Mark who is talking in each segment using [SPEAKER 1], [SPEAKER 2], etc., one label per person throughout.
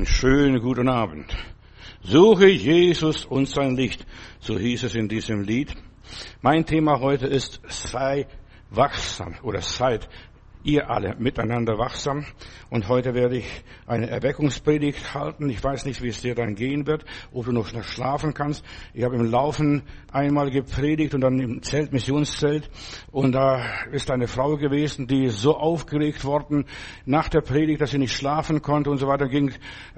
[SPEAKER 1] Einen schönen guten Abend. Suche Jesus und sein Licht, so hieß es in diesem Lied. Mein Thema heute ist, sei wachsam oder seid ihr alle miteinander wachsam. Und heute werde ich eine Erweckungspredigt halten. Ich weiß nicht, wie es dir dann gehen wird, ob du noch schlafen kannst. Ich habe im Laufen einmal gepredigt und dann im Zelt, Missionszelt. Und da ist eine Frau gewesen, die so aufgeregt worden nach der Predigt, dass sie nicht schlafen konnte und so weiter, ging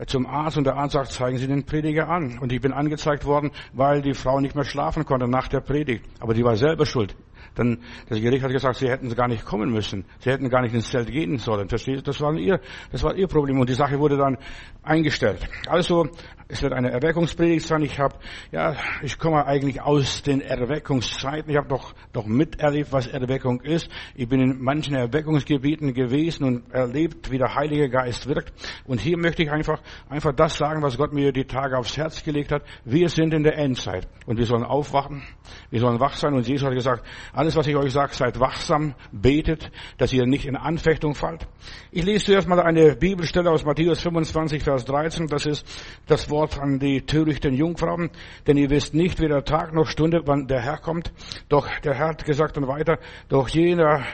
[SPEAKER 1] zum Arzt und der Arzt sagt, zeigen Sie den Prediger an. Und ich bin angezeigt worden, weil die Frau nicht mehr schlafen konnte nach der Predigt. Aber die war selber schuld. Dann das Gericht hat gesagt, sie hätten gar nicht kommen müssen. Sie hätten gar nicht ins Zelt gehen sollen. Versteht? Das war ihr, das war ihr Problem und die Sache wurde dann eingestellt. Also es wird eine Erweckungspredigt sein. Ich habe, ja, ich komme eigentlich aus den Erweckungszeiten. Ich habe doch doch miterlebt, was Erweckung ist. Ich bin in manchen Erweckungsgebieten gewesen und erlebt, wie der Heilige Geist wirkt. Und hier möchte ich einfach einfach das sagen, was Gott mir die Tage aufs Herz gelegt hat. Wir sind in der Endzeit und wir sollen aufwachen. Wir sollen wach sein. Und Jesus hat gesagt, alles, was ich euch sage, seid wachsam, betet, dass ihr nicht in Anfechtung fallt. Ich lese zuerst mal eine Bibelstelle aus Matthäus 25, Vers 13. Das ist das Wort an die törichten Jungfrauen. Denn ihr wisst nicht, weder Tag noch Stunde, wann der Herr kommt. Doch der Herr hat gesagt und weiter, doch jener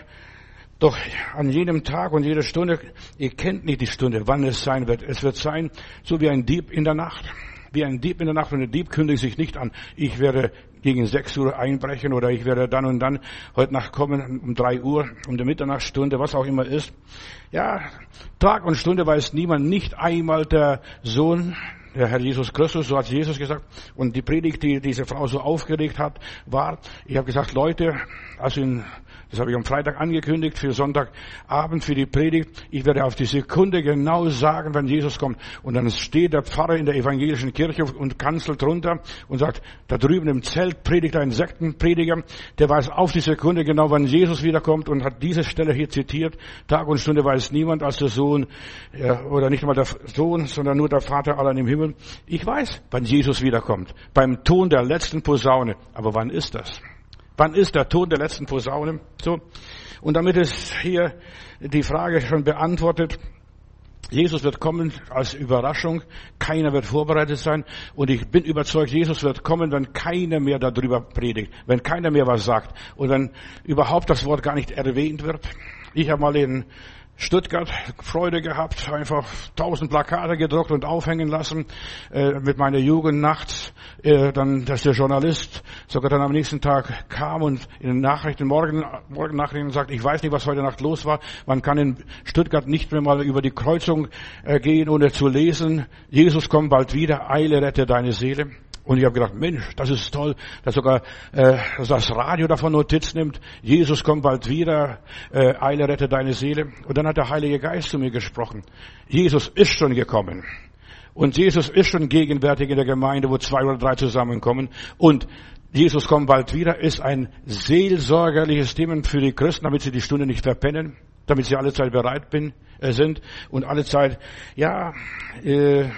[SPEAKER 1] doch an jedem Tag und jeder Stunde, ihr kennt nicht die Stunde, wann es sein wird. Es wird sein, so wie ein Dieb in der Nacht. Wie ein Dieb in der Nacht und der Dieb kündigt sich nicht an. Ich werde gegen 6 Uhr einbrechen oder ich werde dann und dann heute Nacht kommen um 3 Uhr, um die Mitternachtsstunde, was auch immer ist. Ja, Tag und Stunde weiß niemand, nicht einmal der Sohn, der Herr Jesus Christus, so hat Jesus gesagt. Und die Predigt, die diese Frau so aufgeregt hat, war, ich habe gesagt, Leute, also in das habe ich am Freitag angekündigt für Sonntagabend für die Predigt. Ich werde auf die Sekunde genau sagen, wenn Jesus kommt. Und dann steht der Pfarrer in der evangelischen Kirche und kanzelt runter und sagt, da drüben im Zelt predigt ein Sektenprediger, der weiß auf die Sekunde genau, wann Jesus wiederkommt und hat diese Stelle hier zitiert. Tag und Stunde weiß niemand als der Sohn, oder nicht mal der Sohn, sondern nur der Vater allein im Himmel. Ich weiß, wann Jesus wiederkommt. Beim Ton der letzten Posaune. Aber wann ist das? Wann ist der Ton der letzten Posaune? So. Und damit ist hier die Frage schon beantwortet. Jesus wird kommen als Überraschung. Keiner wird vorbereitet sein. Und ich bin überzeugt, Jesus wird kommen, wenn keiner mehr darüber predigt, wenn keiner mehr was sagt und wenn überhaupt das Wort gar nicht erwähnt wird. Ich habe mal in Stuttgart Freude gehabt, einfach tausend Plakate gedruckt und aufhängen lassen äh, mit meiner Jugend nachts. Äh, dann, dass der Journalist sogar dann am nächsten Tag kam und in den Nachrichten, morgen, morgen Nachrichten sagt, ich weiß nicht, was heute Nacht los war. Man kann in Stuttgart nicht mehr mal über die Kreuzung äh, gehen, ohne zu lesen. Jesus kommt bald wieder, eile, rette deine Seele. Und ich habe gedacht, Mensch, das ist toll, dass sogar äh, dass das Radio davon Notiz nimmt. Jesus kommt bald wieder, äh, eile rette deine Seele. Und dann hat der Heilige Geist zu mir gesprochen. Jesus ist schon gekommen. Und Jesus ist schon gegenwärtig in der Gemeinde, wo zwei oder drei zusammenkommen. Und Jesus kommt bald wieder, ist ein seelsorgerliches Thema für die Christen, damit sie die Stunde nicht verpennen, damit sie alle Zeit bereit bin, äh, sind und alle Zeit, ja, äh,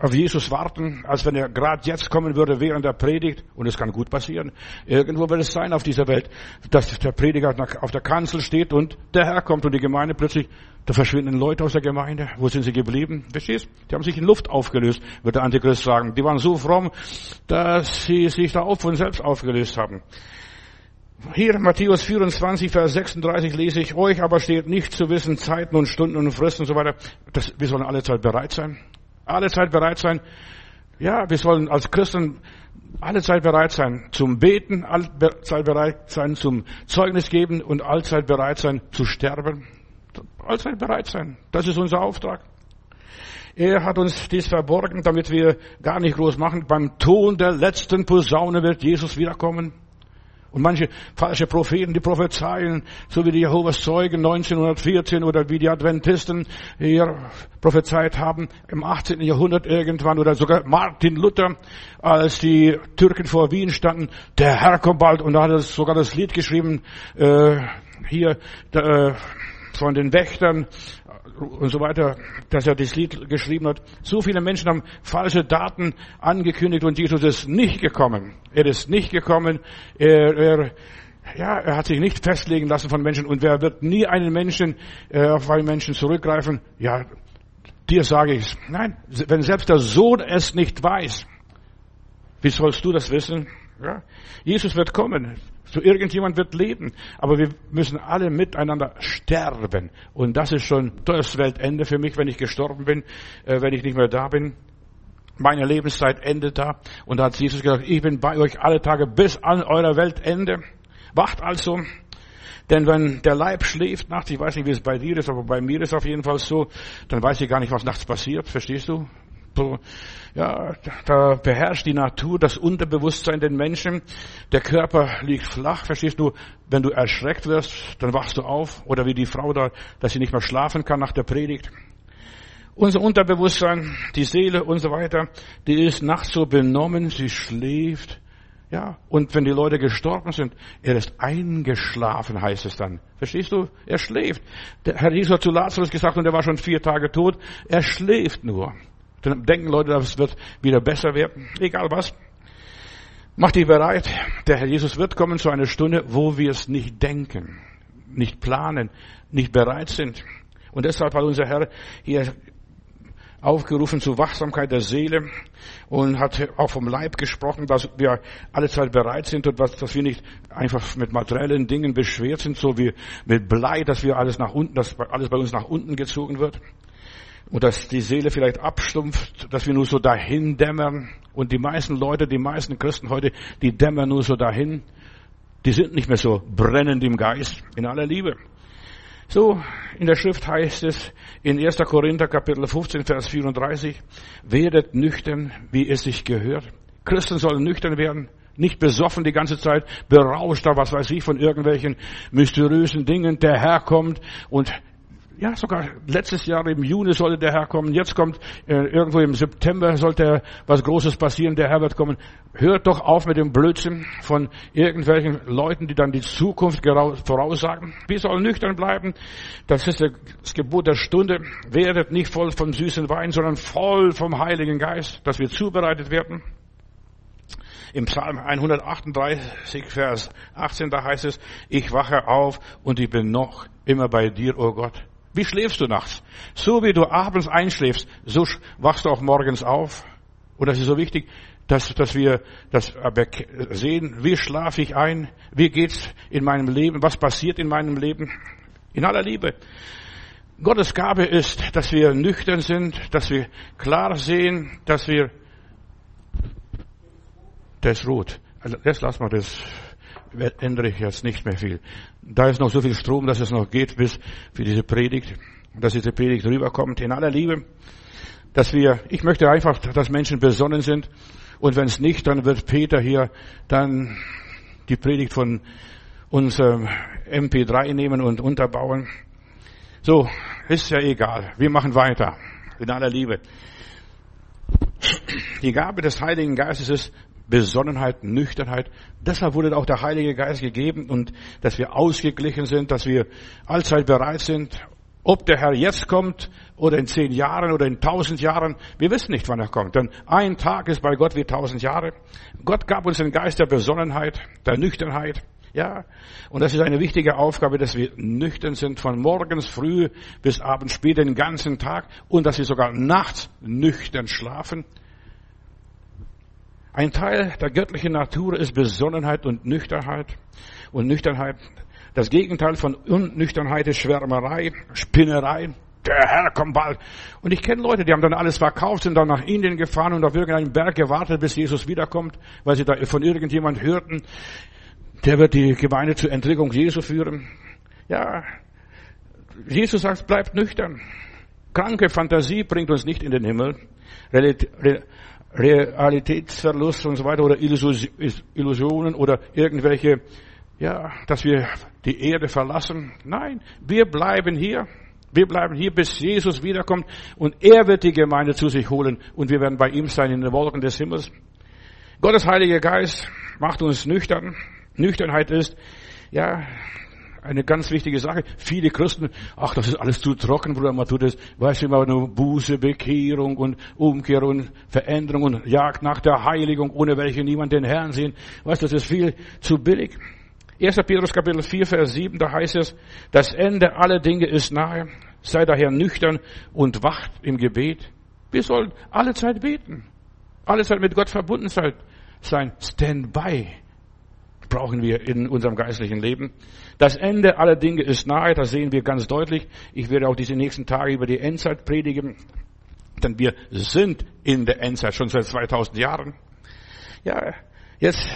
[SPEAKER 1] auf Jesus warten, als wenn er gerade jetzt kommen würde während der Predigt. Und es kann gut passieren. Irgendwo wird es sein auf dieser Welt, dass der Prediger auf der Kanzel steht und der Herr kommt und die Gemeinde plötzlich, da verschwinden Leute aus der Gemeinde. Wo sind sie geblieben? Verstehst? Die haben sich in Luft aufgelöst, wird der Antichrist sagen. Die waren so fromm, dass sie sich da auf von selbst aufgelöst haben. Hier Matthäus 24, Vers 36 lese ich, euch aber steht nicht zu wissen Zeiten und Stunden und Fristen und so weiter. Das, wir sollen alle Zeit bereit sein. Alle Zeit bereit sein. Ja, wir sollen als Christen alle Zeit bereit sein zum Beten, alle Zeit bereit sein zum Zeugnis geben und allzeit bereit sein zu sterben. Allzeit bereit sein. Das ist unser Auftrag. Er hat uns dies verborgen, damit wir gar nicht groß machen. Beim Ton der letzten Posaune wird Jesus wiederkommen. Und manche falsche Propheten, die prophezeien, so wie die Jehovas Zeugen 1914 oder wie die Adventisten hier prophezeit haben im 18. Jahrhundert irgendwann oder sogar Martin Luther, als die Türken vor Wien standen, der Herr kommt bald und da hat er sogar das Lied geschrieben, äh, hier, äh, von den Wächtern und so weiter, dass er das Lied geschrieben hat. So viele Menschen haben falsche Daten angekündigt und Jesus ist nicht gekommen. Er ist nicht gekommen. Er, er, ja, er hat sich nicht festlegen lassen von Menschen und wer wird nie einen Menschen äh, auf einen Menschen zurückgreifen? Ja, dir sage ich, nein, wenn selbst der Sohn es nicht weiß, wie sollst du das wissen? Ja? Jesus wird kommen. So irgendjemand wird leben. Aber wir müssen alle miteinander sterben. Und das ist schon das Weltende für mich, wenn ich gestorben bin, äh, wenn ich nicht mehr da bin. Meine Lebenszeit endet da. Und da hat Jesus gesagt, ich bin bei euch alle Tage bis an euer Weltende. Wacht also. Denn wenn der Leib schläft nachts, ich weiß nicht, wie es bei dir ist, aber bei mir ist es auf jeden Fall so, dann weiß ich gar nicht, was nachts passiert. Verstehst du? Ja, da beherrscht die Natur, das Unterbewusstsein den Menschen. Der Körper liegt flach, verstehst du? Wenn du erschreckt wirst, dann wachst du auf. Oder wie die Frau da, dass sie nicht mehr schlafen kann nach der Predigt. Unser Unterbewusstsein, die Seele und so weiter, die ist nachts so benommen, sie schläft. Ja, und wenn die Leute gestorben sind, er ist eingeschlafen, heißt es dann. Verstehst du? Er schläft. Der Herr Jesus hat zu Lazarus gesagt, und er war schon vier Tage tot, er schläft nur. Dann denken Leute, das wird wieder besser werden. Egal was. Mach dich bereit. Der Herr Jesus wird kommen zu einer Stunde, wo wir es nicht denken, nicht planen, nicht bereit sind. Und deshalb hat unser Herr hier aufgerufen zur Wachsamkeit der Seele und hat auch vom Leib gesprochen, dass wir alle Zeit bereit sind und dass wir nicht einfach mit materiellen Dingen beschwert sind, so wie mit Blei, dass wir alles nach unten, dass alles bei uns nach unten gezogen wird und dass die Seele vielleicht abstumpft, dass wir nur so dahin dämmern. Und die meisten Leute, die meisten Christen heute, die dämmern nur so dahin. Die sind nicht mehr so brennend im Geist, in aller Liebe. So, in der Schrift heißt es in 1. Korinther Kapitel 15, Vers 34, werdet nüchtern, wie es sich gehört. Christen sollen nüchtern werden, nicht besoffen die ganze Zeit, berauscht da, was weiß ich, von irgendwelchen mysteriösen Dingen. Der Herr kommt und ja, sogar letztes Jahr im Juni sollte der Herr kommen. Jetzt kommt äh, irgendwo im September sollte was Großes passieren. Der Herr wird kommen. Hört doch auf mit dem Blödsinn von irgendwelchen Leuten, die dann die Zukunft voraussagen. Wir sollen nüchtern bleiben. Das ist das Gebot der Stunde. Werdet nicht voll vom süßen Wein, sondern voll vom Heiligen Geist, dass wir zubereitet werden. Im Psalm 138, Vers 18, da heißt es, ich wache auf und ich bin noch immer bei dir, o oh Gott. Wie schläfst du nachts? So wie du abends einschläfst, so wachst du auch morgens auf. Und das ist so wichtig, dass, dass wir das sehen, wie schlafe ich ein, wie geht's in meinem Leben, was passiert in meinem Leben. In aller Liebe. Gottes Gabe ist, dass wir nüchtern sind, dass wir klar sehen, dass wir, das rot. Also, jetzt lass mal das ändere ich jetzt nicht mehr viel. Da ist noch so viel Strom, dass es noch geht bis für diese Predigt, dass diese Predigt rüberkommt in aller Liebe, dass wir, ich möchte einfach, dass Menschen besonnen sind und wenn es nicht, dann wird Peter hier dann die Predigt von unserem MP3 nehmen und unterbauen. So, ist ja egal. Wir machen weiter. In aller Liebe. Die Gabe des Heiligen Geistes ist, Besonnenheit, Nüchternheit. Deshalb wurde auch der Heilige Geist gegeben und dass wir ausgeglichen sind, dass wir allzeit bereit sind. Ob der Herr jetzt kommt oder in zehn Jahren oder in tausend Jahren, wir wissen nicht, wann er kommt. Denn ein Tag ist bei Gott wie tausend Jahre. Gott gab uns den Geist der Besonnenheit, der Nüchternheit. Ja, und das ist eine wichtige Aufgabe, dass wir nüchtern sind von morgens früh bis abends spät den ganzen Tag und dass wir sogar nachts nüchtern schlafen. Ein Teil der göttlichen Natur ist Besonnenheit und Nüchternheit. Und Nüchternheit, das Gegenteil von Unnüchternheit ist Schwärmerei, Spinnerei. Der Herr kommt bald. Und ich kenne Leute, die haben dann alles verkauft, sind dann nach Indien gefahren und auf irgendeinem Berg gewartet, bis Jesus wiederkommt, weil sie da von irgendjemand hörten, der wird die Gemeinde zur Entrückung Jesu führen. Ja, Jesus sagt, bleibt nüchtern. Kranke Fantasie bringt uns nicht in den Himmel. Realitätsverlust und so weiter oder Illusionen oder irgendwelche, ja, dass wir die Erde verlassen. Nein, wir bleiben hier. Wir bleiben hier, bis Jesus wiederkommt und er wird die Gemeinde zu sich holen und wir werden bei ihm sein in den Wolken des Himmels. Gottes Heiliger Geist macht uns nüchtern. Nüchternheit ist, ja, eine ganz wichtige Sache. Viele Christen, ach, das ist alles zu trocken, Bruder, man tut es, weißt du, immer nur Buße, Bekehrung und Umkehr und Veränderung und Jagd nach der Heiligung, ohne welche niemand den Herrn sehen. Weißt du, das ist viel zu billig. 1. Petrus Kapitel 4, Vers 7, da heißt es, das Ende aller Dinge ist nahe. Sei daher nüchtern und wacht im Gebet. Wir sollen alle Zeit beten. Alle Zeit mit Gott verbunden sein. Standby brauchen wir in unserem geistlichen Leben. Das Ende aller Dinge ist nahe, das sehen wir ganz deutlich. Ich werde auch diese nächsten Tage über die Endzeit predigen, denn wir sind in der Endzeit schon seit 2000 Jahren. Ja, jetzt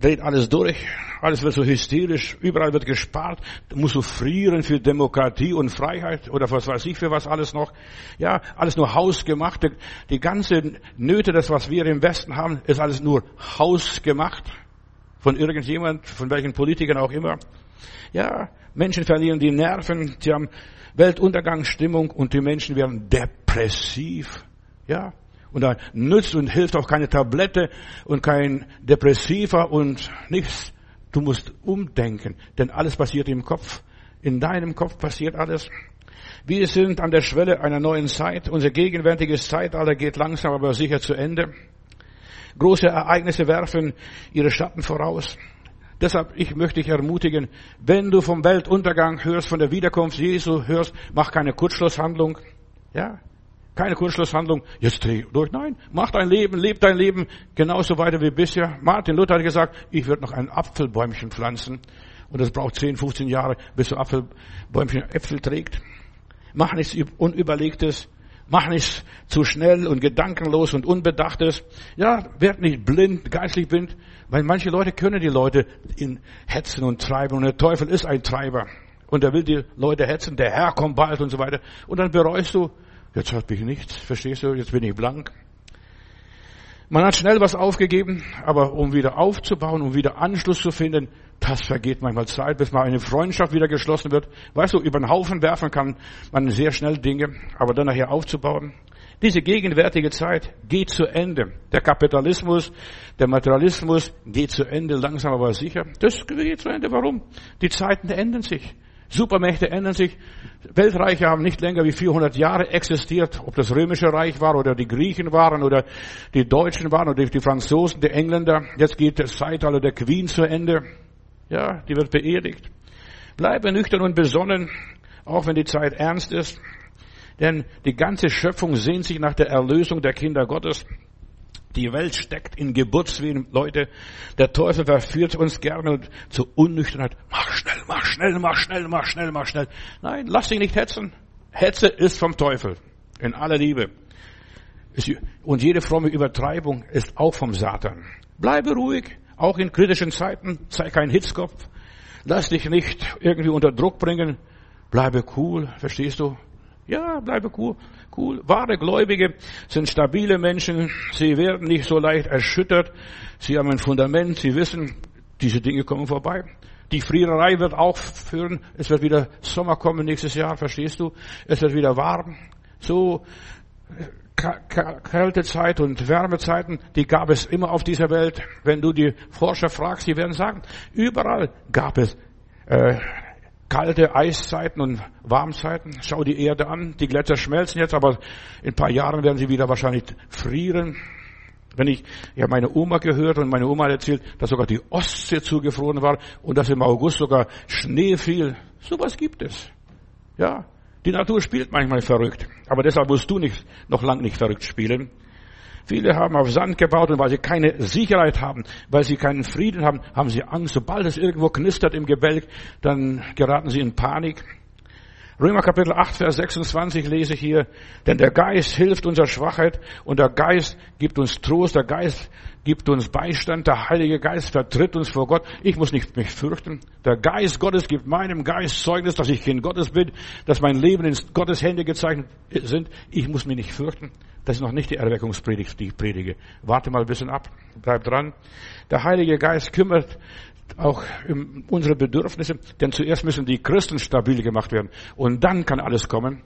[SPEAKER 1] dreht alles durch, alles wird so hysterisch, überall wird gespart, du musst du frieren für Demokratie und Freiheit oder was weiß ich für was alles noch. Ja, alles nur hausgemacht. Die ganze Nöte, das was wir im Westen haben, ist alles nur hausgemacht. Von irgendjemand, von welchen Politikern auch immer. Ja, Menschen verlieren die Nerven, sie haben Weltuntergangsstimmung und die Menschen werden depressiv. Ja, und da nützt und hilft auch keine Tablette und kein Depressiva und nichts. Du musst umdenken, denn alles passiert im Kopf. In deinem Kopf passiert alles. Wir sind an der Schwelle einer neuen Zeit. Unser gegenwärtiges Zeitalter geht langsam aber sicher zu Ende. Große Ereignisse werfen ihre Schatten voraus. Deshalb, ich möchte dich ermutigen, wenn du vom Weltuntergang hörst, von der Wiederkunft Jesu hörst, mach keine Kurzschlusshandlung. Ja, keine Kurzschlusshandlung, jetzt dreh durch. Nein, mach dein Leben, leb dein Leben genauso weiter wie bisher. Martin Luther hat gesagt, ich würde noch ein Apfelbäumchen pflanzen. Und das braucht 10, 15 Jahre, bis so Apfelbäumchen Äpfel trägt. Mach nichts Unüberlegtes. Mach nichts zu schnell und gedankenlos und unbedachtes. Ja, werd nicht blind, geistlich blind. Weil manche Leute können die Leute in hetzen und treiben. Und der Teufel ist ein Treiber. Und er will die Leute hetzen. Der Herr kommt bald und so weiter. Und dann bereust du, Jetzt habe ich nichts, verstehst du? Jetzt bin ich blank. Man hat schnell was aufgegeben, aber um wieder aufzubauen, um wieder Anschluss zu finden, das vergeht manchmal Zeit, bis mal eine Freundschaft wieder geschlossen wird. Weißt du, über den Haufen werfen kann man sehr schnell Dinge, aber dann nachher aufzubauen. Diese gegenwärtige Zeit geht zu Ende. Der Kapitalismus, der Materialismus geht zu Ende, langsam aber sicher. Das geht zu Ende. Warum? Die Zeiten ändern sich. Supermächte ändern sich. Weltreiche haben nicht länger wie 400 Jahre existiert, ob das römische Reich war oder die Griechen waren oder die Deutschen waren oder die Franzosen, die Engländer. Jetzt geht das Zeitalter der Queen zu Ende. Ja, die wird beerdigt. Bleibe nüchtern und besonnen, auch wenn die Zeit ernst ist. Denn die ganze Schöpfung sehnt sich nach der Erlösung der Kinder Gottes. Die Welt steckt in Geburtswehen, Leute. Der Teufel verführt uns gerne zur Unnüchternheit. Mach schnell, mach schnell, mach schnell, mach schnell, mach schnell. Nein, lass dich nicht hetzen. Hetze ist vom Teufel. In aller Liebe. Und jede fromme Übertreibung ist auch vom Satan. Bleibe ruhig. Auch in kritischen Zeiten. Sei kein Hitzkopf. Lass dich nicht irgendwie unter Druck bringen. Bleibe cool. Verstehst du? Ja, bleibe cool. Cool. Wahre Gläubige sind stabile Menschen. Sie werden nicht so leicht erschüttert. Sie haben ein Fundament. Sie wissen, diese Dinge kommen vorbei. Die Friererei wird auch führen. Es wird wieder Sommer kommen nächstes Jahr, verstehst du? Es wird wieder warm. So kalte Zeit und Wärmezeiten, die gab es immer auf dieser Welt. Wenn du die Forscher fragst, die werden sagen, überall gab es äh, kalte Eiszeiten und Warmzeiten. Schau die Erde an. Die Gletscher schmelzen jetzt, aber in ein paar Jahren werden sie wieder wahrscheinlich frieren. Wenn ich, ich habe meine Oma gehört und meine Oma hat erzählt, dass sogar die Ostsee zugefroren war und dass im August sogar Schnee fiel. Sowas gibt es. Ja. Die Natur spielt manchmal verrückt. Aber deshalb musst du nicht, noch lang nicht verrückt spielen. Viele haben auf Sand gebaut und weil sie keine Sicherheit haben, weil sie keinen Frieden haben, haben sie Angst. Sobald es irgendwo knistert im Gebälk, dann geraten sie in Panik. Römer Kapitel 8, Vers 26 lese ich hier, denn der Geist hilft unserer Schwachheit und der Geist gibt uns Trost, der Geist gibt uns Beistand, der Heilige Geist vertritt uns vor Gott. Ich muss nicht mich fürchten. Der Geist Gottes gibt meinem Geist Zeugnis, dass ich Kind Gottes bin, dass mein Leben in Gottes Hände gezeichnet sind. Ich muss mich nicht fürchten. Das ist noch nicht die Erweckungspredigt, die ich predige. Warte mal ein bisschen ab, bleib dran. Der Heilige Geist kümmert auch unsere Bedürfnisse, denn zuerst müssen die Christen stabil gemacht werden und dann kann alles kommen.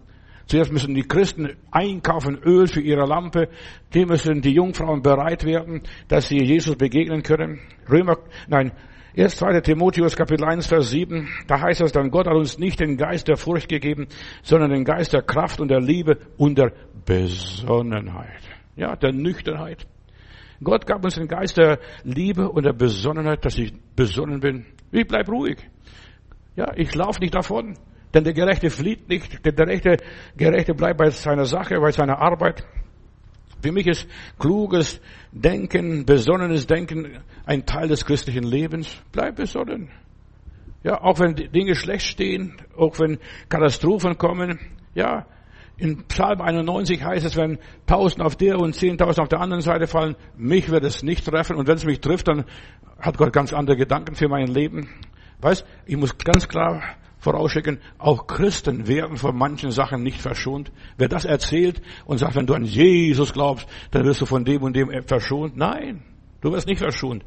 [SPEAKER 1] Zuerst müssen die Christen einkaufen Öl für ihre Lampe. Die müssen die Jungfrauen bereit werden, dass sie Jesus begegnen können. Römer, nein, Erst 2. Timotheus Kapitel 1 Vers 7, da heißt es dann, Gott hat uns nicht den Geist der Furcht gegeben, sondern den Geist der Kraft und der Liebe und der Besonnenheit. Ja, der Nüchternheit. Gott gab uns den Geist der Liebe und der Besonnenheit, dass ich besonnen bin. Ich bleib ruhig. Ja, ich laufe nicht davon. Denn der Gerechte flieht nicht, der Gerechte, Gerechte bleibt bei seiner Sache, bei seiner Arbeit. Für mich ist kluges Denken, besonnenes Denken ein Teil des christlichen Lebens. Bleib besonnen. Ja, auch wenn Dinge schlecht stehen, auch wenn Katastrophen kommen. Ja, in Psalm 91 heißt es, wenn tausend auf der und zehntausend auf der anderen Seite fallen, mich wird es nicht treffen. Und wenn es mich trifft, dann hat Gott ganz andere Gedanken für mein Leben. Weißt, ich muss ganz klar vorausschicken, auch Christen werden von manchen Sachen nicht verschont. Wer das erzählt und sagt, wenn du an Jesus glaubst, dann wirst du von dem und dem verschont. Nein, du wirst nicht verschont.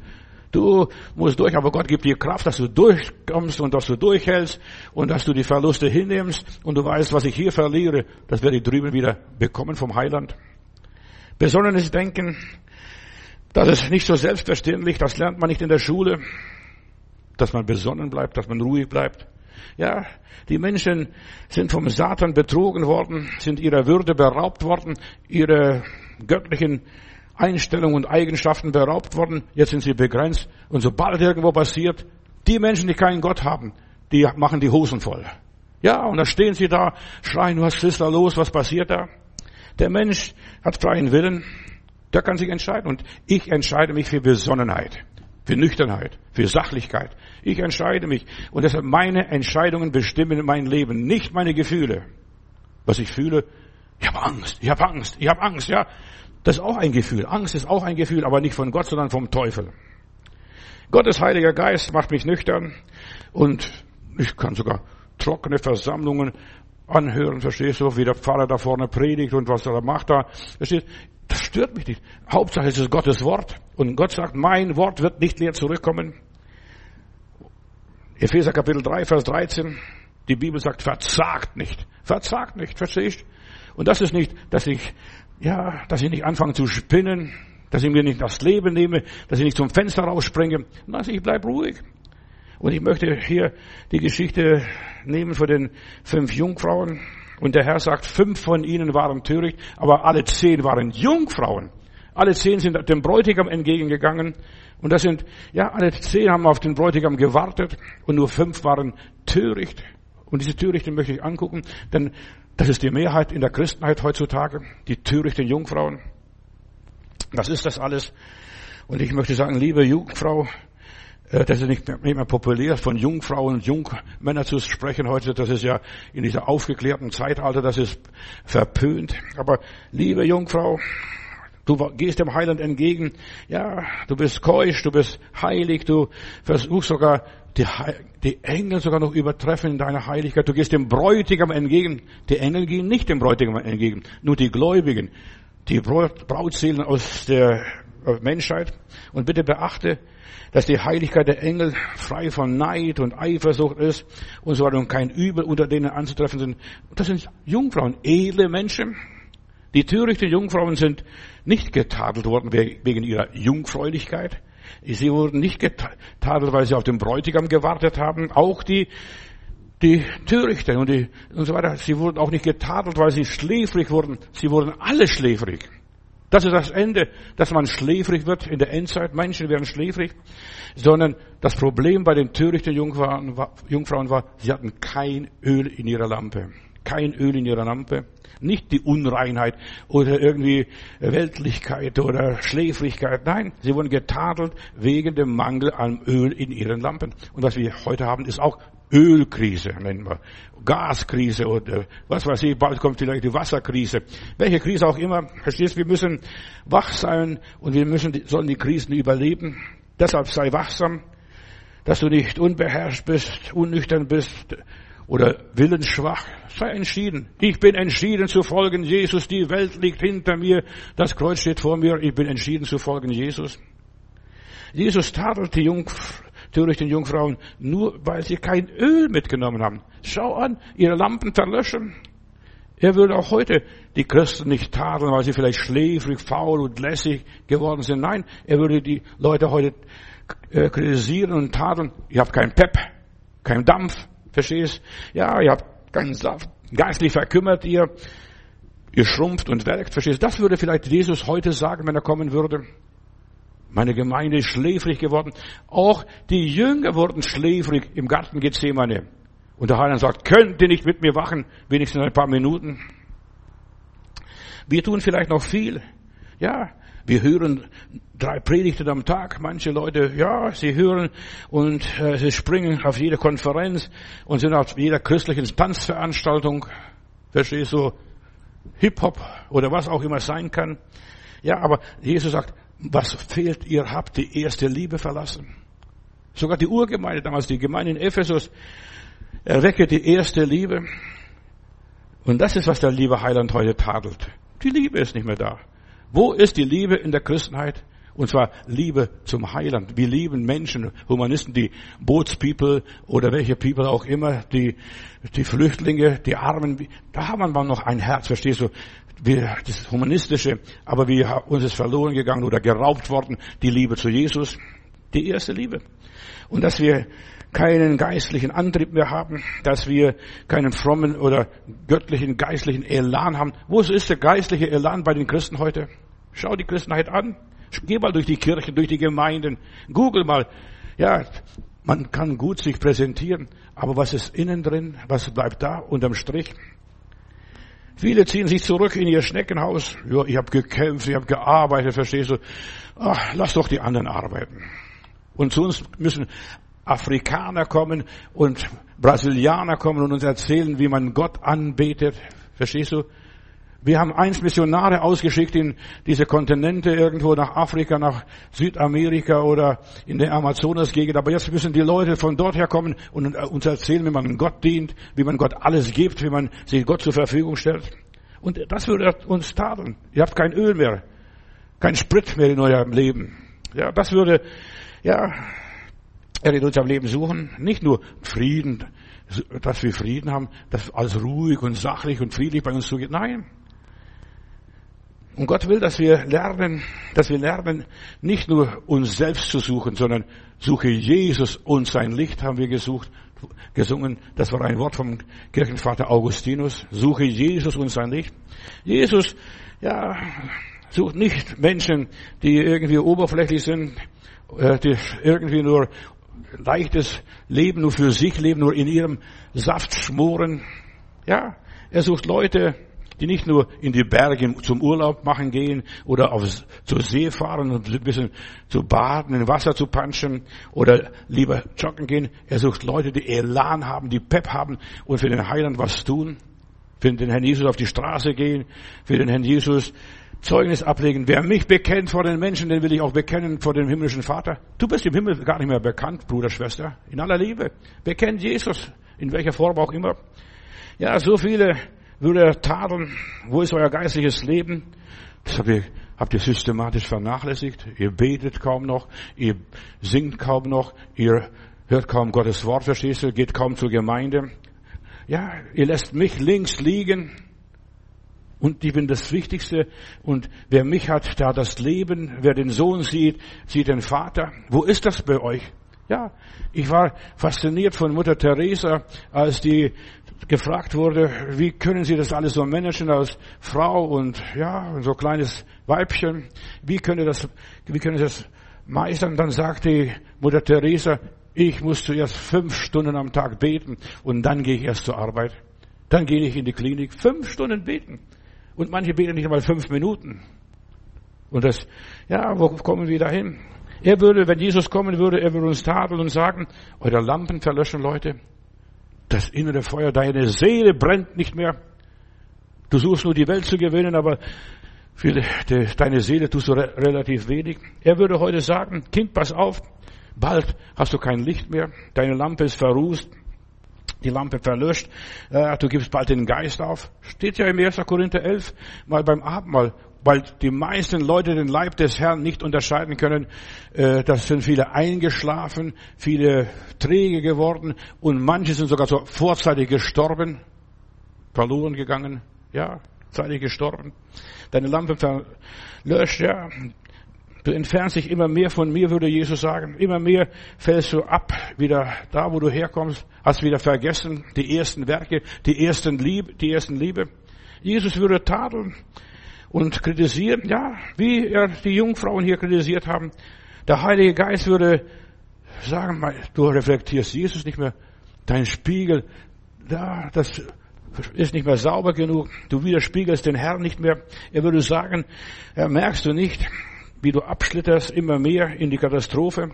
[SPEAKER 1] Du musst durch, aber Gott gibt dir Kraft, dass du durchkommst und dass du durchhältst und dass du die Verluste hinnimmst und du weißt, was ich hier verliere, das werde ich drüben wieder bekommen vom Heiland. Besonnenes Denken, das ist nicht so selbstverständlich, das lernt man nicht in der Schule, dass man besonnen bleibt, dass man ruhig bleibt. Ja, die Menschen sind vom Satan betrogen worden, sind ihrer Würde beraubt worden, ihre göttlichen Einstellungen und Eigenschaften beraubt worden. Jetzt sind sie begrenzt. Und sobald irgendwo passiert, die Menschen, die keinen Gott haben, die machen die Hosen voll. Ja, und dann stehen sie da, schreien, was ist da los, was passiert da? Der Mensch hat freien Willen, der kann sich entscheiden. Und ich entscheide mich für Besonnenheit für Nüchternheit, für Sachlichkeit. Ich entscheide mich. Und deshalb meine Entscheidungen bestimmen mein Leben, nicht meine Gefühle. Was ich fühle, ich habe Angst, ich habe Angst, ich habe Angst, ja. Das ist auch ein Gefühl. Angst ist auch ein Gefühl, aber nicht von Gott, sondern vom Teufel. Gottes Heiliger Geist macht mich nüchtern und ich kann sogar trockene Versammlungen anhören, verstehst du, wie der Pfarrer da vorne predigt und was er da macht da. Verstehst? Das stört mich nicht. Hauptsache es ist Gottes Wort. Und Gott sagt, mein Wort wird nicht leer zurückkommen. Epheser Kapitel 3, Vers 13. Die Bibel sagt, verzagt nicht. Verzagt nicht, verstehst? Und das ist nicht, dass ich, ja, dass ich nicht anfange zu spinnen, dass ich mir nicht das Leben nehme, dass ich nicht zum Fenster rausspringe. Nein, ich bleib ruhig. Und ich möchte hier die Geschichte nehmen von den fünf Jungfrauen. Und der Herr sagt, fünf von ihnen waren töricht, aber alle zehn waren Jungfrauen. Alle zehn sind dem Bräutigam entgegengegangen. Und das sind, ja, alle zehn haben auf den Bräutigam gewartet und nur fünf waren töricht. Und diese Törichten möchte ich angucken, denn das ist die Mehrheit in der Christenheit heutzutage, die törichten Jungfrauen. Das ist das alles. Und ich möchte sagen, liebe Jungfrau, äh, das ist nicht mehr, populär, von Jungfrauen und Jungmännern zu sprechen heute. Das ist ja in dieser aufgeklärten Zeitalter, das ist verpönt. Aber liebe Jungfrau, du gehst dem Heiland entgegen. Ja, du bist keusch, du bist heilig, du versuchst sogar die, die Engel sogar noch übertreffen in deiner Heiligkeit. Du gehst dem Bräutigam entgegen. Die Engel gehen nicht dem Bräutigam entgegen, nur die Gläubigen, die Brautseelen aus der Menschheit. Und bitte beachte, dass die Heiligkeit der Engel frei von Neid und Eifersucht ist und so und kein Übel unter denen anzutreffen sind. Das sind Jungfrauen, edle Menschen. Die törichten Jungfrauen sind nicht getadelt worden wegen ihrer Jungfräulichkeit. Sie wurden nicht getadelt, weil sie auf den Bräutigam gewartet haben. Auch die, die Törichten und, die, und so weiter. Sie wurden auch nicht getadelt, weil sie schläfrig wurden. Sie wurden alle schläfrig. Das ist das Ende, dass man schläfrig wird in der Endzeit. Menschen werden schläfrig. Sondern das Problem bei den törichten Jungfrauen war, Jungfrauen war, sie hatten kein Öl in ihrer Lampe. Kein Öl in ihrer Lampe. Nicht die Unreinheit oder irgendwie Weltlichkeit oder Schläfrigkeit. Nein, sie wurden getadelt wegen dem Mangel an Öl in ihren Lampen. Und was wir heute haben, ist auch Ölkrise, nennen wir. Gaskrise oder was weiß ich, bald kommt vielleicht die Wasserkrise. Welche Krise auch immer. Verstehst, wir müssen wach sein und wir müssen, sollen die Krisen überleben. Deshalb sei wachsam, dass du nicht unbeherrscht bist, unnüchtern bist oder willensschwach. Sei entschieden. Ich bin entschieden zu folgen Jesus. Die Welt liegt hinter mir. Das Kreuz steht vor mir. Ich bin entschieden zu folgen Jesus. Jesus tadelt die törichten Jungfrauen, nur weil sie kein Öl mitgenommen haben. Schau an, ihre Lampen verlöschen. Er würde auch heute die Christen nicht tadeln, weil sie vielleicht schläfrig, faul und lässig geworden sind. Nein, er würde die Leute heute äh, kritisieren und tadeln. Ihr habt keinen Pep, keinen Dampf, verstehst? Ja, ihr habt keinen Saft. Geistlich verkümmert ihr. Ihr schrumpft und werkt, verstehst? Das würde vielleicht Jesus heute sagen, wenn er kommen würde. Meine Gemeinde ist schläfrig geworden. Auch die Jünger wurden schläfrig im Garten Gethsemane. Und der Heiland sagt, könnt ihr nicht mit mir wachen, wenigstens ein paar Minuten? Wir tun vielleicht noch viel. Ja, wir hören drei Predigten am Tag. Manche Leute, ja, sie hören und äh, sie springen auf jede Konferenz und sind auf jeder christlichen Tanzveranstaltung. Verstehst du? Hip-Hop oder was auch immer sein kann. Ja, aber Jesus sagt, was fehlt, ihr habt die erste Liebe verlassen. Sogar die Urgemeinde damals, die Gemeinde in Ephesus, erwecke die erste Liebe. Und das ist, was der liebe Heiland heute tadelt. Die Liebe ist nicht mehr da. Wo ist die Liebe in der Christenheit? Und zwar Liebe zum Heiland. Wir lieben Menschen, Humanisten, die Bootspeople oder welche People auch immer, die, die Flüchtlinge, die Armen. Da haben wir noch ein Herz, verstehst du? Wir, das Humanistische, aber wir, uns ist verloren gegangen oder geraubt worden, die Liebe zu Jesus. Die erste Liebe. Und dass wir keinen geistlichen Antrieb mehr haben, dass wir keinen frommen oder göttlichen geistlichen Elan haben. Wo ist der geistliche Elan bei den Christen heute? Schau die Christenheit an. Geh mal durch die Kirchen, durch die Gemeinden. Google mal. Ja, man kann gut sich präsentieren, aber was ist innen drin? Was bleibt da unterm Strich? Viele ziehen sich zurück in ihr Schneckenhaus. Ja, ich habe gekämpft, ich habe gearbeitet, verstehst du? Ach, lass doch die anderen arbeiten. Und zu uns müssen Afrikaner kommen und Brasilianer kommen und uns erzählen, wie man Gott anbetet. Verstehst du? Wir haben einst Missionare ausgeschickt in diese Kontinente irgendwo nach Afrika, nach Südamerika oder in der Amazonasgegend. Aber jetzt müssen die Leute von dort her kommen und uns erzählen, wie man Gott dient, wie man Gott alles gibt, wie man sich Gott zur Verfügung stellt. Und das würde uns tadeln. Ihr habt kein Öl mehr, kein Sprit mehr in eurem Leben. Ja, das würde, ja, er in unserem Leben suchen. Nicht nur Frieden, dass wir Frieden haben, dass alles ruhig und sachlich und friedlich bei uns zugeht. Nein. Und Gott will, dass wir lernen, dass wir lernen, nicht nur uns selbst zu suchen, sondern suche Jesus und sein Licht haben wir gesucht, gesungen. Das war ein Wort vom Kirchenvater Augustinus. Suche Jesus und sein Licht. Jesus, ja, sucht nicht Menschen, die irgendwie oberflächlich sind, äh, die irgendwie nur leichtes Leben nur für sich leben, nur in ihrem Saft schmoren. Ja, er sucht Leute, die nicht nur in die Berge zum Urlaub machen gehen oder auf, zur See fahren und ein bisschen zu baden, in Wasser zu punchen oder lieber joggen gehen. Er sucht Leute, die Elan haben, die Pep haben und für den Heiland was tun. Für den Herrn Jesus auf die Straße gehen, für den Herrn Jesus Zeugnis ablegen. Wer mich bekennt vor den Menschen, den will ich auch bekennen vor dem himmlischen Vater. Du bist im Himmel gar nicht mehr bekannt, Bruder, Schwester. In aller Liebe. Bekennt Jesus, in welcher Form auch immer. Ja, so viele würde er tadeln, wo ist euer geistliches Leben? Das habt ihr, habt ihr systematisch vernachlässigt. Ihr betet kaum noch, ihr singt kaum noch, ihr hört kaum Gottes Wort, verstehst du, geht kaum zur Gemeinde. Ja, ihr lässt mich links liegen. Und ich bin das Wichtigste. Und wer mich hat, hat das Leben. Wer den Sohn sieht, sieht den Vater. Wo ist das bei euch? Ja, ich war fasziniert von Mutter Teresa, als die gefragt wurde, wie können Sie das alles so managen als Frau und ja, so kleines Weibchen, wie können das, wie können Sie das meistern? Dann sagte die Mutter Teresa, ich muss zuerst fünf Stunden am Tag beten und dann gehe ich erst zur Arbeit. Dann gehe ich in die Klinik, fünf Stunden beten. Und manche beten nicht einmal fünf Minuten. Und das, ja, wo kommen wir dahin? Er würde, wenn Jesus kommen würde, er würde uns tadeln und sagen, eure Lampen verlöschen, Leute das innere Feuer, deine Seele brennt nicht mehr. Du suchst nur die Welt zu gewinnen, aber für deine Seele tust du re relativ wenig. Er würde heute sagen, Kind, pass auf, bald hast du kein Licht mehr, deine Lampe ist verrußt, die Lampe verlöscht, äh, du gibst bald den Geist auf. Steht ja im 1. Korinther 11 mal beim Abendmahl weil die meisten Leute den Leib des Herrn nicht unterscheiden können. Äh, das sind viele eingeschlafen, viele träge geworden und manche sind sogar so vorzeitig gestorben, verloren gegangen, ja, zeitig gestorben. Deine Lampe verlöscht, ja. Du entfernst dich immer mehr von mir, würde Jesus sagen. Immer mehr fällst du ab, wieder da, wo du herkommst, hast wieder vergessen die ersten Werke, die ersten Liebe, die ersten Liebe. Jesus würde tadeln und kritisieren, ja, wie er die Jungfrauen hier kritisiert haben. Der Heilige Geist würde sagen, du reflektierst Jesus nicht mehr. Dein Spiegel, da, das ist nicht mehr sauber genug. Du widerspiegelst den Herrn nicht mehr. Er würde sagen, merkst du nicht, wie du abschlitterst immer mehr in die Katastrophe?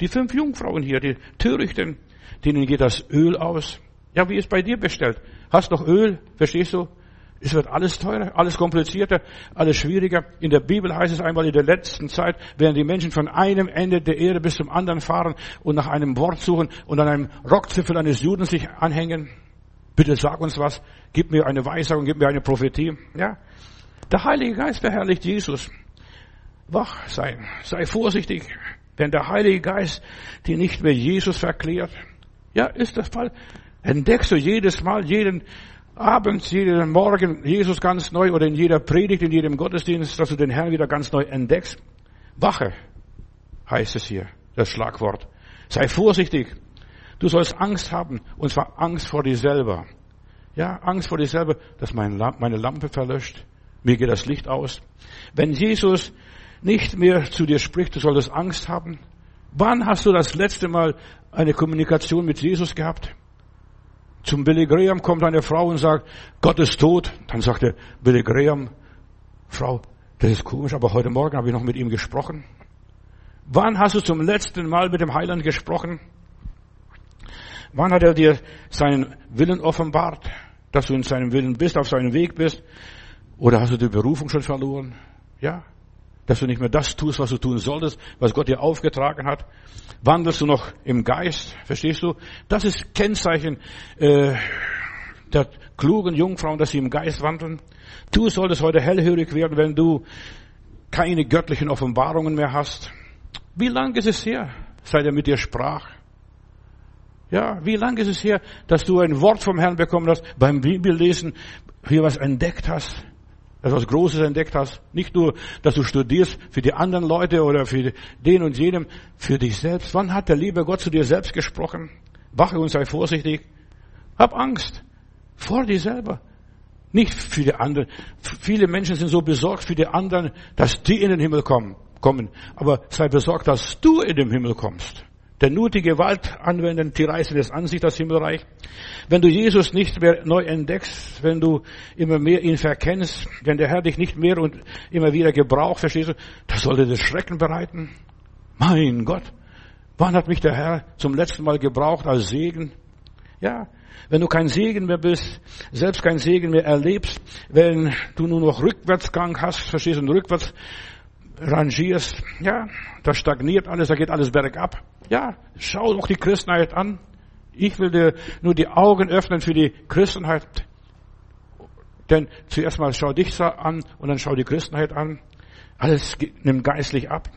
[SPEAKER 1] Die fünf Jungfrauen hier, die Törichten, denen geht das Öl aus. Ja, wie ist bei dir bestellt? Hast noch Öl? Verstehst du? Es wird alles teurer, alles komplizierter, alles schwieriger. In der Bibel heißt es einmal, in der letzten Zeit werden die Menschen von einem Ende der Erde bis zum anderen fahren und nach einem Wort suchen und an einem Rockzipfel eines Juden sich anhängen. Bitte sag uns was, gib mir eine Weisung, gib mir eine Prophetie. Ja? Der Heilige Geist verherrlicht Jesus. Wach sein, sei vorsichtig, wenn der Heilige Geist dir nicht mehr Jesus verklärt. Ja, ist der Fall. Entdeckst du jedes Mal, jeden Abend, jeden Morgen Jesus ganz neu oder in jeder Predigt, in jedem Gottesdienst, dass du den Herrn wieder ganz neu entdeckst. Wache, heißt es hier, das Schlagwort. Sei vorsichtig. Du sollst Angst haben, und zwar Angst vor dir selber. Ja, Angst vor dir selber, dass meine Lampe verlöscht. Mir geht das Licht aus. Wenn Jesus nicht mehr zu dir spricht, du solltest Angst haben. Wann hast du das letzte Mal eine Kommunikation mit Jesus gehabt? Zum Billy Graham kommt eine Frau und sagt, Gott ist tot. Dann sagt der Billy Graham, Frau, das ist komisch, aber heute Morgen habe ich noch mit ihm gesprochen. Wann hast du zum letzten Mal mit dem Heiland gesprochen? Wann hat er dir seinen Willen offenbart, dass du in seinem Willen bist, auf seinem Weg bist? Oder hast du die Berufung schon verloren? Ja? Dass du nicht mehr das tust, was du tun solltest, was Gott dir aufgetragen hat? Wandelst du noch im Geist? Verstehst du? Das ist Kennzeichen äh, der klugen Jungfrauen, dass sie im Geist wandeln. Du solltest heute hellhörig werden, wenn du keine göttlichen Offenbarungen mehr hast. Wie lange ist es her, seit er mit dir sprach? Ja, wie lange ist es her, dass du ein Wort vom Herrn bekommen hast, beim Bibellesen hier was entdeckt hast? Etwas Großes entdeckt hast. Nicht nur, dass du studierst für die anderen Leute oder für den und jenem, für dich selbst. Wann hat der liebe Gott zu dir selbst gesprochen? Wache und sei vorsichtig. Hab Angst. Vor dir selber. Nicht für die anderen. Viele Menschen sind so besorgt für die anderen, dass die in den Himmel kommen, kommen. Aber sei besorgt, dass du in den Himmel kommst. Denn nur die Gewalt anwenden, die reißen es an sich, das Himmelreich. Wenn du Jesus nicht mehr neu entdeckst, wenn du immer mehr ihn verkennst, wenn der Herr dich nicht mehr und immer wieder gebraucht, verstehst du, das sollte das Schrecken bereiten. Mein Gott, wann hat mich der Herr zum letzten Mal gebraucht als Segen? Ja, wenn du kein Segen mehr bist, selbst kein Segen mehr erlebst, wenn du nur noch Rückwärtsgang hast, verstehst du, und rückwärts rangierst, ja, da stagniert alles, da geht alles bergab. Ja, schau doch die Christenheit an. Ich will dir nur die Augen öffnen für die Christenheit. Denn zuerst mal schau dich an und dann schau die Christenheit an. Alles nimmt geistlich ab.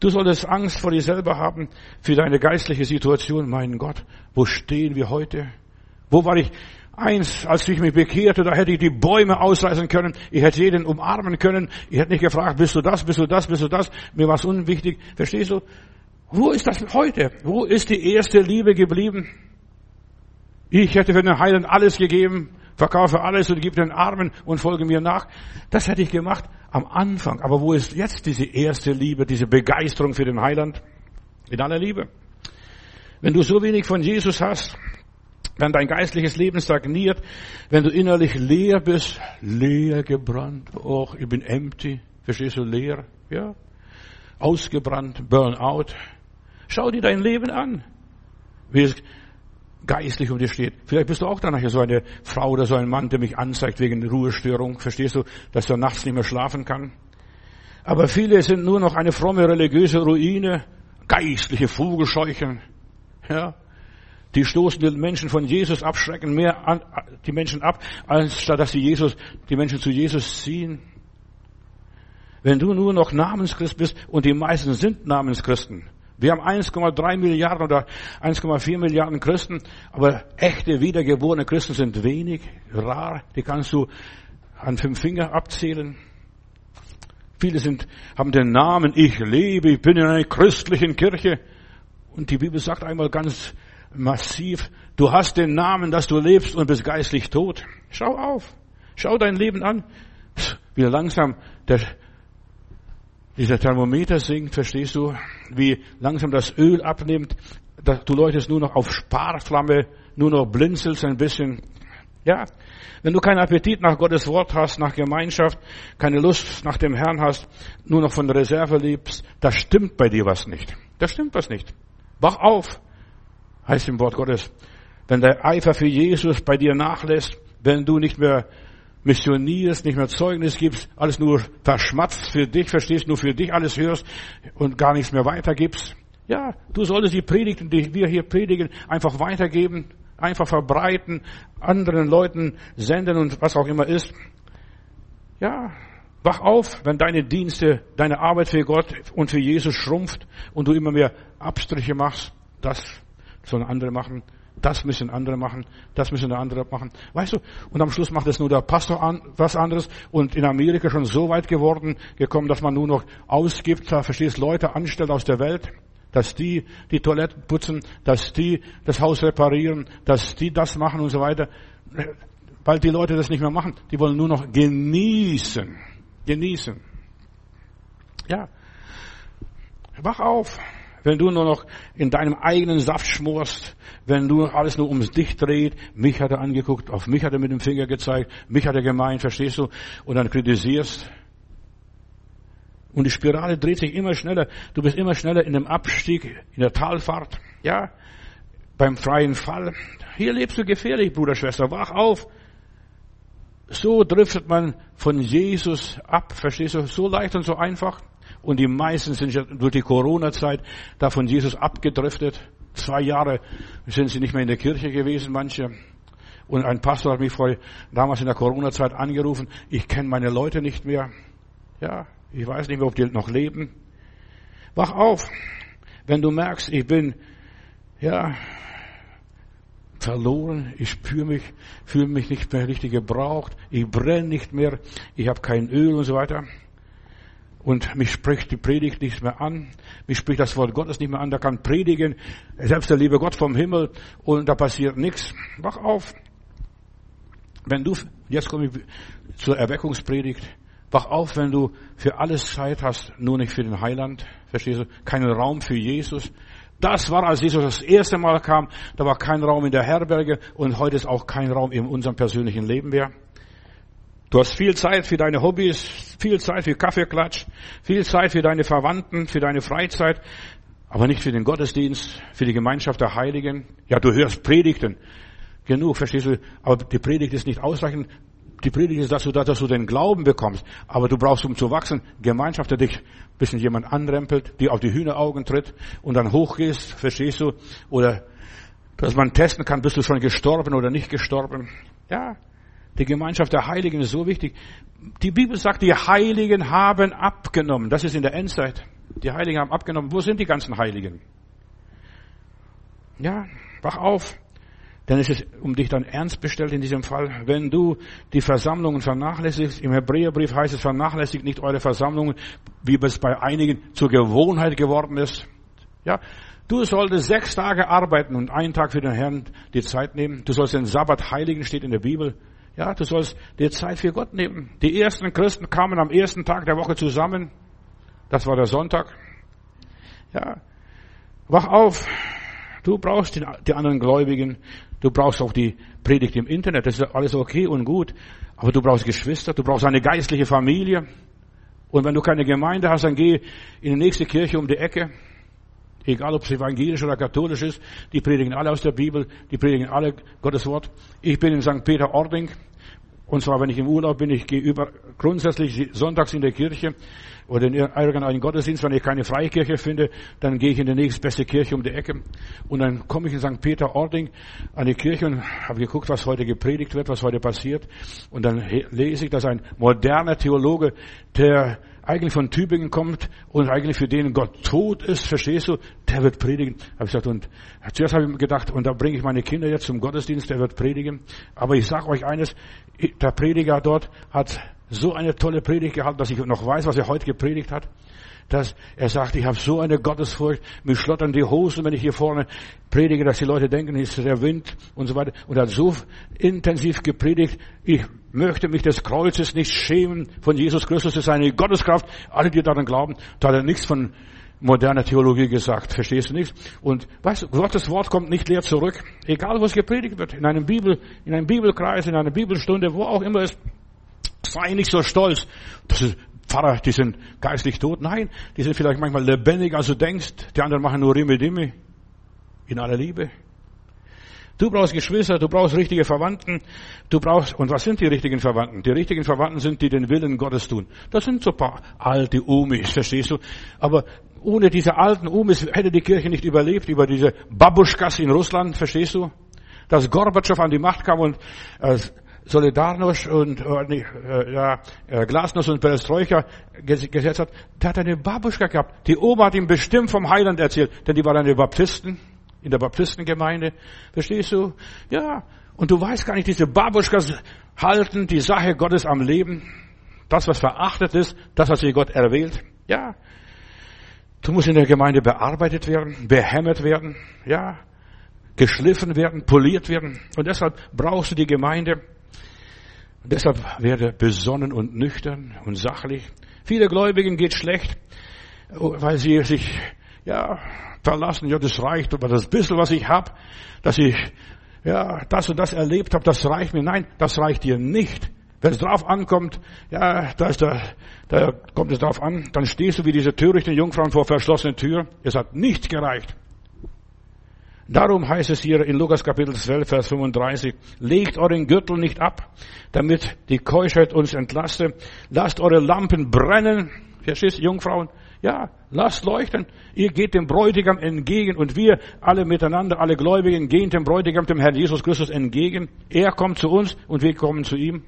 [SPEAKER 1] Du solltest Angst vor dir selber haben, für deine geistliche Situation. Mein Gott, wo stehen wir heute? Wo war ich Eins, als ich mich bekehrte, da hätte ich die Bäume ausreißen können, ich hätte jeden umarmen können, ich hätte nicht gefragt, bist du das, bist du das, bist du das, mir war es unwichtig. Verstehst du? Wo ist das heute? Wo ist die erste Liebe geblieben? Ich hätte für den Heiland alles gegeben, verkaufe alles und gebe den Armen und folge mir nach. Das hätte ich gemacht am Anfang. Aber wo ist jetzt diese erste Liebe, diese Begeisterung für den Heiland? In aller Liebe. Wenn du so wenig von Jesus hast, wenn dein geistliches Leben stagniert, wenn du innerlich leer bist, leer gebrannt, och, ich bin empty, verstehst du, leer, ja, ausgebrannt, Burnout. Schau dir dein Leben an, wie es geistlich um dir steht. Vielleicht bist du auch dann nachher so eine Frau oder so ein Mann, der mich anzeigt wegen Ruhestörung, verstehst du, dass er nachts nicht mehr schlafen kann. Aber viele sind nur noch eine fromme religiöse Ruine, geistliche Vogelscheuchen, ja, die stoßen die Menschen von Jesus ab, schrecken mehr an, die Menschen ab, anstatt dass sie Jesus, die Menschen zu Jesus ziehen. Wenn du nur noch Namenschrist bist, und die meisten sind Namenschristen. Wir haben 1,3 Milliarden oder 1,4 Milliarden Christen, aber echte wiedergeborene Christen sind wenig, rar. Die kannst du an fünf Finger abzählen. Viele sind, haben den Namen, ich lebe, ich bin in einer christlichen Kirche. Und die Bibel sagt einmal ganz massiv. Du hast den Namen, dass du lebst und bist geistlich tot. Schau auf. Schau dein Leben an. Wie langsam der, dieser Thermometer sinkt, verstehst du? Wie langsam das Öl abnimmt. Du läutest nur noch auf Sparflamme. nur noch blinzelst ein bisschen. Ja, wenn du keinen Appetit nach Gottes Wort hast, nach Gemeinschaft, keine Lust nach dem Herrn hast, nur noch von der Reserve liebst, da stimmt bei dir was nicht. Da stimmt was nicht. Wach auf, heißt im Wort Gottes. Wenn der Eifer für Jesus bei dir nachlässt, wenn du nicht mehr missionierst, nicht mehr Zeugnis gibst, alles nur verschmatzt für dich, verstehst, nur für dich alles hörst und gar nichts mehr weitergibst. Ja, du solltest die Predigten, die wir hier predigen, einfach weitergeben, einfach verbreiten, anderen Leuten senden und was auch immer ist. Ja, wach auf, wenn deine Dienste, deine Arbeit für Gott und für Jesus schrumpft und du immer mehr Abstriche machst. Das sollen andere machen. Das müssen andere machen, das müssen andere machen. Weißt du, und am Schluss macht es nur der Pastor an, was anderes und in Amerika schon so weit geworden, gekommen, dass man nur noch ausgibt, da verstehst, Leute anstellt aus der Welt, dass die die Toiletten putzen, dass die das Haus reparieren, dass die das machen und so weiter. Weil die Leute das nicht mehr machen. Die wollen nur noch genießen. Genießen. Ja. Wach auf. Wenn du nur noch in deinem eigenen Saft schmorst, wenn du alles nur ums dich dreht, mich hat er angeguckt, auf mich hat er mit dem Finger gezeigt, mich hat er gemeint, verstehst du? Und dann kritisierst. Und die Spirale dreht sich immer schneller. Du bist immer schneller in dem Abstieg, in der Talfahrt. Ja, beim freien Fall. Hier lebst du gefährlich, Bruder, Schwester. Wach auf. So driftet man von Jesus ab. Verstehst du? So leicht und so einfach. Und die meisten sind ja durch die Corona-Zeit da von Jesus abgedriftet. Zwei Jahre sind sie nicht mehr in der Kirche gewesen, manche. Und ein Pastor hat mich vor, damals in der Corona-Zeit angerufen, ich kenne meine Leute nicht mehr. Ja, ich weiß nicht mehr, ob die noch leben. Wach auf, wenn du merkst, ich bin, ja, verloren, ich spüre mich, fühle mich nicht mehr richtig gebraucht, ich brenne nicht mehr, ich habe kein Öl und so weiter. Und mich spricht die Predigt nicht mehr an, mich spricht das Wort Gottes nicht mehr an, da kann predigen, selbst der liebe Gott vom Himmel und da passiert nichts. Wach auf. Wenn du, jetzt komme ich zur Erweckungspredigt, Wach auf, wenn du für alles Zeit hast, nur nicht für den Heiland. Verstehst du? Keinen Raum für Jesus. Das war, als Jesus das erste Mal kam, da war kein Raum in der Herberge und heute ist auch kein Raum in unserem persönlichen Leben mehr. Du hast viel Zeit für deine Hobbys, viel Zeit für Kaffeeklatsch, viel Zeit für deine Verwandten, für deine Freizeit, aber nicht für den Gottesdienst, für die Gemeinschaft der Heiligen. Ja, du hörst Predigten. Genug, verstehst du? Aber die Predigt ist nicht ausreichend. Die Predigt ist dazu da, dass du den Glauben bekommst. Aber du brauchst, um zu wachsen, Gemeinschaft, der dich ein bisschen jemand anrempelt, die auf die Hühneraugen tritt und dann hochgehst, verstehst du? Oder, dass man testen kann, bist du schon gestorben oder nicht gestorben. Ja. Die Gemeinschaft der Heiligen ist so wichtig. Die Bibel sagt, die Heiligen haben abgenommen. Das ist in der Endzeit. Die Heiligen haben abgenommen. Wo sind die ganzen Heiligen? Ja, wach auf. Denn es ist um dich dann ernst bestellt in diesem Fall. Wenn du die Versammlungen vernachlässigst, im Hebräerbrief heißt es, vernachlässigt nicht eure Versammlungen, wie es bei einigen zur Gewohnheit geworden ist. Ja, du solltest sechs Tage arbeiten und einen Tag für den Herrn die Zeit nehmen. Du sollst den Sabbat heiligen, steht in der Bibel. Ja, du sollst dir Zeit für Gott nehmen. Die ersten Christen kamen am ersten Tag der Woche zusammen. Das war der Sonntag. Ja, wach auf. Du brauchst die anderen Gläubigen. Du brauchst auch die Predigt im Internet, das ist alles okay und gut. Aber du brauchst Geschwister, du brauchst eine geistliche Familie. Und wenn du keine Gemeinde hast, dann geh in die nächste Kirche um die Ecke. Egal, ob es evangelisch oder katholisch ist, die predigen alle aus der Bibel, die predigen alle Gottes Wort. Ich bin in St. Peter-Ording. Und zwar, wenn ich im Urlaub bin, ich gehe über, grundsätzlich sonntags in der Kirche oder in irgendeinen Gottesdienst, wenn ich keine Freikirche finde, dann gehe ich in die nächstbeste Kirche um die Ecke und dann komme ich in St. Peter-Ording an die Kirche und habe geguckt, was heute gepredigt wird, was heute passiert und dann lese ich, dass ein moderner Theologe, der eigentlich von Tübingen kommt und eigentlich für den Gott tot ist, verstehst du, der wird predigen. Habe ich gesagt, und zuerst habe ich gedacht, und da bringe ich meine Kinder jetzt zum Gottesdienst, der wird predigen. Aber ich sage euch eines, der Prediger dort hat so eine tolle Predigt gehalten, dass ich noch weiß, was er heute gepredigt hat. Dass er sagt, ich habe so eine Gottesfurcht, mir schlottern die Hosen, wenn ich hier vorne predige, dass die Leute denken, es ist der Wind und so weiter. Und er hat so intensiv gepredigt, ich möchte mich des Kreuzes nicht schämen von Jesus Christus, ist eine Gotteskraft. Alle, die daran glauben, da hat er nichts von moderne Theologie gesagt. Verstehst du nicht? Und weißt du, Gottes Wort kommt nicht leer zurück. Egal, wo es gepredigt wird. In einem Bibel, in einem Bibelkreis, in einer Bibelstunde, wo auch immer es, sei nicht so stolz. Das ist, Pfarrer, die sind geistlich tot. Nein, die sind vielleicht manchmal lebendiger, als du denkst. Die anderen machen nur Rimme Dimme. In aller Liebe. Du brauchst Geschwister, du brauchst richtige Verwandten, du brauchst, und was sind die richtigen Verwandten? Die richtigen Verwandten sind, die den Willen Gottes tun. Das sind so paar alte Umis, verstehst du? Aber ohne diese alten Umis hätte die Kirche nicht überlebt, über diese Babuschkas in Russland, verstehst du? Dass Gorbatschow an die Macht kam und äh, Solidarność und äh, äh, ja, äh, Glasnost und Perestroika gesetzt hat, der hat eine Babuschka gehabt. Die Oma hat ihm bestimmt vom Heiland erzählt, denn die war eine Baptisten in der Baptistengemeinde. Verstehst du? Ja. Und du weißt gar nicht, diese Babuschkas halten die Sache Gottes am Leben. Das, was verachtet ist, das, was sich Gott erwählt. Ja. Du musst in der Gemeinde bearbeitet werden, behämmert werden. Ja. Geschliffen werden, poliert werden. Und deshalb brauchst du die Gemeinde. Und deshalb werde besonnen und nüchtern und sachlich. Viele Gläubigen geht schlecht, weil sie sich, ja, verlassen, ja, das reicht, aber das bisschen, was ich habe, dass ich ja, das und das erlebt habe, das reicht mir. Nein, das reicht dir nicht. Wenn es drauf ankommt, ja, da, ist der, da kommt es drauf an, dann stehst du wie diese törichten Jungfrauen vor verschlossenen Tür. Es hat nichts gereicht. Darum heißt es hier in Lukas Kapitel 12, Vers 35, legt euren Gürtel nicht ab, damit die Keuschheit uns entlaste. Lasst eure Lampen brennen. Verstehst, Jungfrauen? Ja, lasst leuchten. Ihr geht dem Bräutigam entgegen und wir alle miteinander, alle Gläubigen, gehen dem Bräutigam, dem Herrn Jesus Christus entgegen. Er kommt zu uns und wir kommen zu ihm.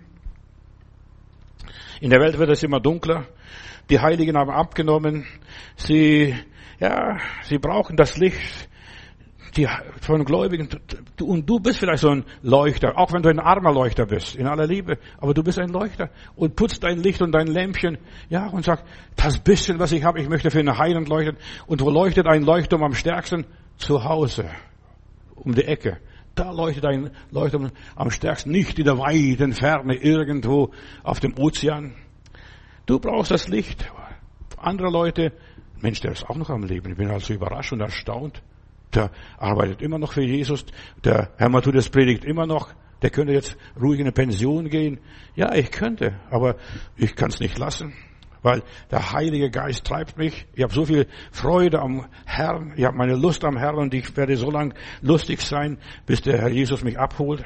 [SPEAKER 1] In der Welt wird es immer dunkler. Die Heiligen haben abgenommen. Sie, ja, sie brauchen das Licht die, von Gläubigen, und du bist vielleicht so ein Leuchter, auch wenn du ein armer Leuchter bist, in aller Liebe, aber du bist ein Leuchter und putzt dein Licht und dein Lämpchen, ja, und sagst, das bisschen, was ich habe, ich möchte für eine Heiland leuchten. Und wo leuchtet ein Leuchtturm am stärksten? Zu Hause, um die Ecke. Da leuchtet ein Leuchtturm am stärksten, nicht in der weiten Ferne irgendwo auf dem Ozean. Du brauchst das Licht. Andere Leute, Mensch, der ist auch noch am Leben. Ich bin also überrascht und erstaunt der arbeitet immer noch für Jesus, der Herr Matthäus predigt immer noch, der könnte jetzt ruhig in eine Pension gehen. Ja, ich könnte, aber ich kann es nicht lassen, weil der Heilige Geist treibt mich. Ich habe so viel Freude am Herrn, ich habe meine Lust am Herrn und ich werde so lang lustig sein, bis der Herr Jesus mich abholt.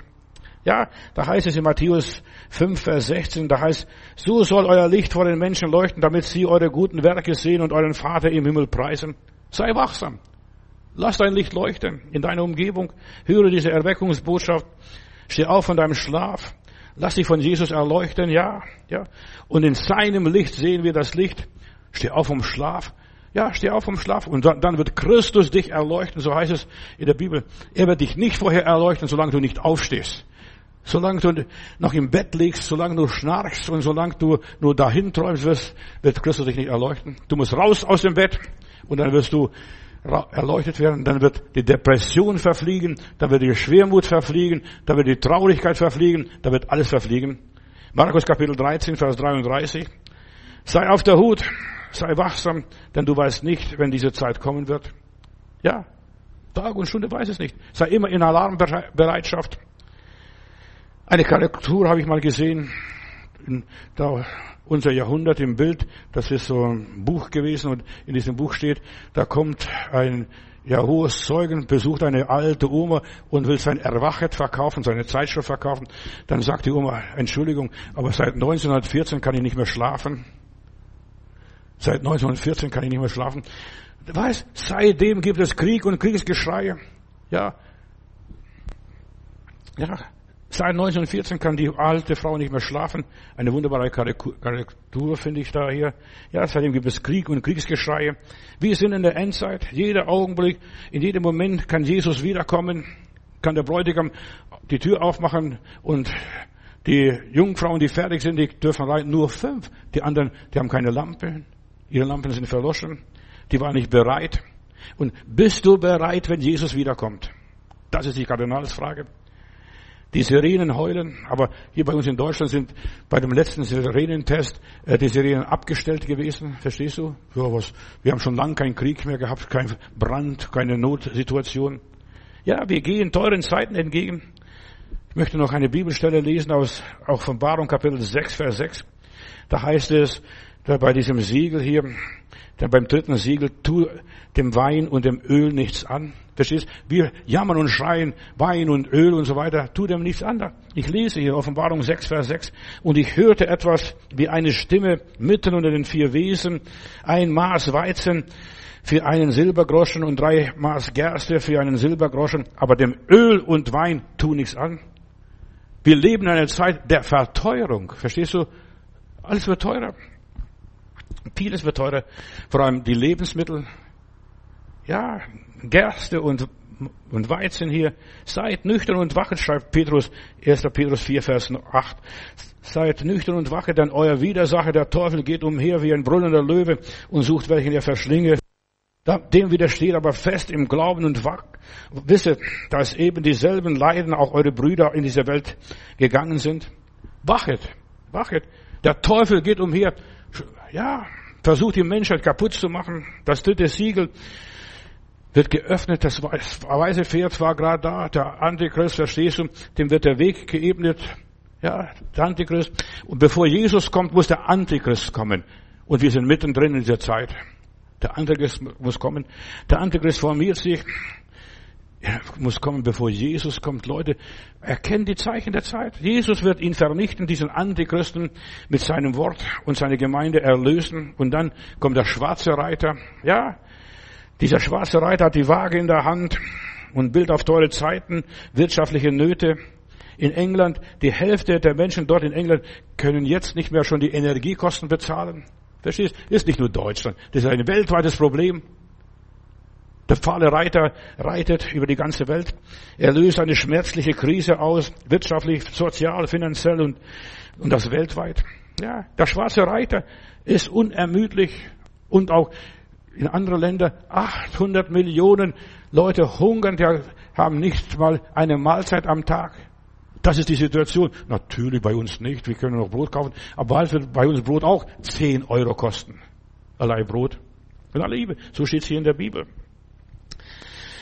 [SPEAKER 1] Ja, da heißt es in Matthäus 5, Vers 16, da heißt, so soll euer Licht vor den Menschen leuchten, damit sie eure guten Werke sehen und euren Vater im Himmel preisen. Sei wachsam. Lass dein Licht leuchten in deiner Umgebung. Höre diese Erweckungsbotschaft. Steh auf von deinem Schlaf. Lass dich von Jesus erleuchten, ja, ja. Und in seinem Licht sehen wir das Licht. Steh auf vom Schlaf. Ja, steh auf vom Schlaf. Und dann wird Christus dich erleuchten, so heißt es in der Bibel. Er wird dich nicht vorher erleuchten, solange du nicht aufstehst. Solange du noch im Bett liegst, solange du schnarchst und solange du nur dahin träumst wirst, wird Christus dich nicht erleuchten. Du musst raus aus dem Bett und dann wirst du erleuchtet werden, dann wird die Depression verfliegen, dann wird die Schwermut verfliegen, dann wird die Traurigkeit verfliegen, dann wird alles verfliegen. Markus Kapitel 13, Vers 33. Sei auf der Hut, sei wachsam, denn du weißt nicht, wenn diese Zeit kommen wird. Ja, Tag und Stunde weiß es nicht. Sei immer in Alarmbereitschaft. Eine Karikatur habe ich mal gesehen. Da unser Jahrhundert im Bild. Das ist so ein Buch gewesen und in diesem Buch steht, da kommt ein Jehovas Zeugen, besucht eine alte Oma und will sein Erwachet verkaufen, seine Zeitschrift verkaufen. Dann sagt die Oma, Entschuldigung, aber seit 1914 kann ich nicht mehr schlafen. Seit 1914 kann ich nicht mehr schlafen. Weiß, seitdem gibt es Krieg und Kriegsgeschrei. Ja. Ja, Seit 1914 kann die alte Frau nicht mehr schlafen. Eine wunderbare Karikatur finde ich da hier. Ja, seitdem gibt es Krieg und Kriegsgeschreie. Wir sind in der Endzeit. Jeder Augenblick, in jedem Moment kann Jesus wiederkommen, kann der Bräutigam die Tür aufmachen und die Jungfrauen, die fertig sind, die dürfen rein. Nur fünf. Die anderen, die haben keine Lampe. Ihre Lampen sind verloschen. Die waren nicht bereit. Und bist du bereit, wenn Jesus wiederkommt? Das ist die Kardinalsfrage. Die Sirenen heulen, aber hier bei uns in Deutschland sind bei dem letzten Sirenentest äh, die Sirenen abgestellt gewesen. Verstehst du? Ja, was? Wir haben schon lange keinen Krieg mehr gehabt, kein Brand, keine Notsituation. Ja, wir gehen teuren Zeiten entgegen. Ich möchte noch eine Bibelstelle lesen aus Offenbarung Kapitel 6, Vers 6. Da heißt es, da bei diesem Siegel hier, dann beim dritten Siegel, tu dem Wein und dem Öl nichts an. Verstehst? Wir jammern und schreien, Wein und Öl und so weiter, tu dem nichts an. Ich lese hier Offenbarung 6, Vers 6, und ich hörte etwas wie eine Stimme mitten unter den vier Wesen, ein Maß Weizen für einen Silbergroschen und drei Maß Gerste für einen Silbergroschen, aber dem Öl und Wein tu nichts an. Wir leben in einer Zeit der Verteuerung. Verstehst du? Alles wird teurer. Vieles wird teurer. Vor allem die Lebensmittel. Ja, Gerste und, und Weizen hier. Seid nüchtern und wachet, schreibt Petrus, 1. Petrus 4, Vers 8. Seid nüchtern und wachet, denn euer Widersacher, der Teufel, geht umher wie ein brüllender Löwe und sucht welchen er verschlinge. Dem widersteht aber fest im Glauben und wack. Wisset, dass eben dieselben Leiden auch eure Brüder in dieser Welt gegangen sind. Wachet, wachet. Der Teufel geht umher, ja, versucht die Menschheit kaputt zu machen. Das dritte Siegel wird geöffnet, das weiße Pferd war gerade da, der Antichrist, verstehst du, dem wird der Weg geebnet. Ja, der Antichrist. Und bevor Jesus kommt, muss der Antichrist kommen. Und wir sind mittendrin in dieser Zeit. Der Antichrist muss kommen. Der Antichrist formiert sich. Er muss kommen, bevor Jesus kommt. Leute, erkennen die Zeichen der Zeit. Jesus wird ihn vernichten, diesen Antichristen, mit seinem Wort und seine Gemeinde erlösen. Und dann kommt der schwarze Reiter. Ja, dieser schwarze Reiter hat die Waage in der Hand und Bild auf teure Zeiten, wirtschaftliche Nöte. In England, die Hälfte der Menschen dort in England können jetzt nicht mehr schon die Energiekosten bezahlen. Verstehst? Ist nicht nur Deutschland. Das ist ein weltweites Problem. Der fahle Reiter reitet über die ganze Welt. Er löst eine schmerzliche Krise aus, wirtschaftlich, sozial, finanziell und, und das weltweit. Ja, der schwarze Reiter ist unermüdlich und auch in anderen Ländern 800 Millionen Leute hungern, die haben nicht mal eine Mahlzeit am Tag. Das ist die Situation. Natürlich bei uns nicht. Wir können noch Brot kaufen. Aber bald wird bei uns Brot auch 10 Euro kosten. Allein Brot. Und alle Liebe. So steht es hier in der Bibel.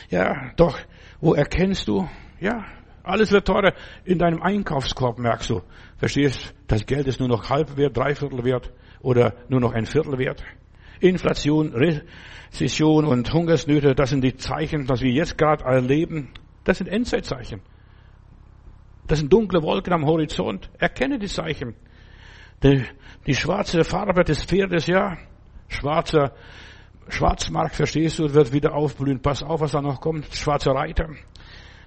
[SPEAKER 1] Ja, doch, wo erkennst du? Ja, alles wird teurer. In deinem Einkaufskorb merkst du. Verstehst? Das Geld ist nur noch halb wert, dreiviertel wert oder nur noch ein Viertel wert. Inflation, Rezession und Hungersnöte, das sind die Zeichen, was wir jetzt gerade erleben. Das sind Endzeitzeichen. Das sind dunkle Wolken am Horizont. Erkenne die Zeichen. Die, die schwarze Farbe des Pferdes, ja, schwarzer Schwarzmarkt, verstehst du, wird wieder aufblühen. Pass auf, was da noch kommt. Schwarzer Reiter.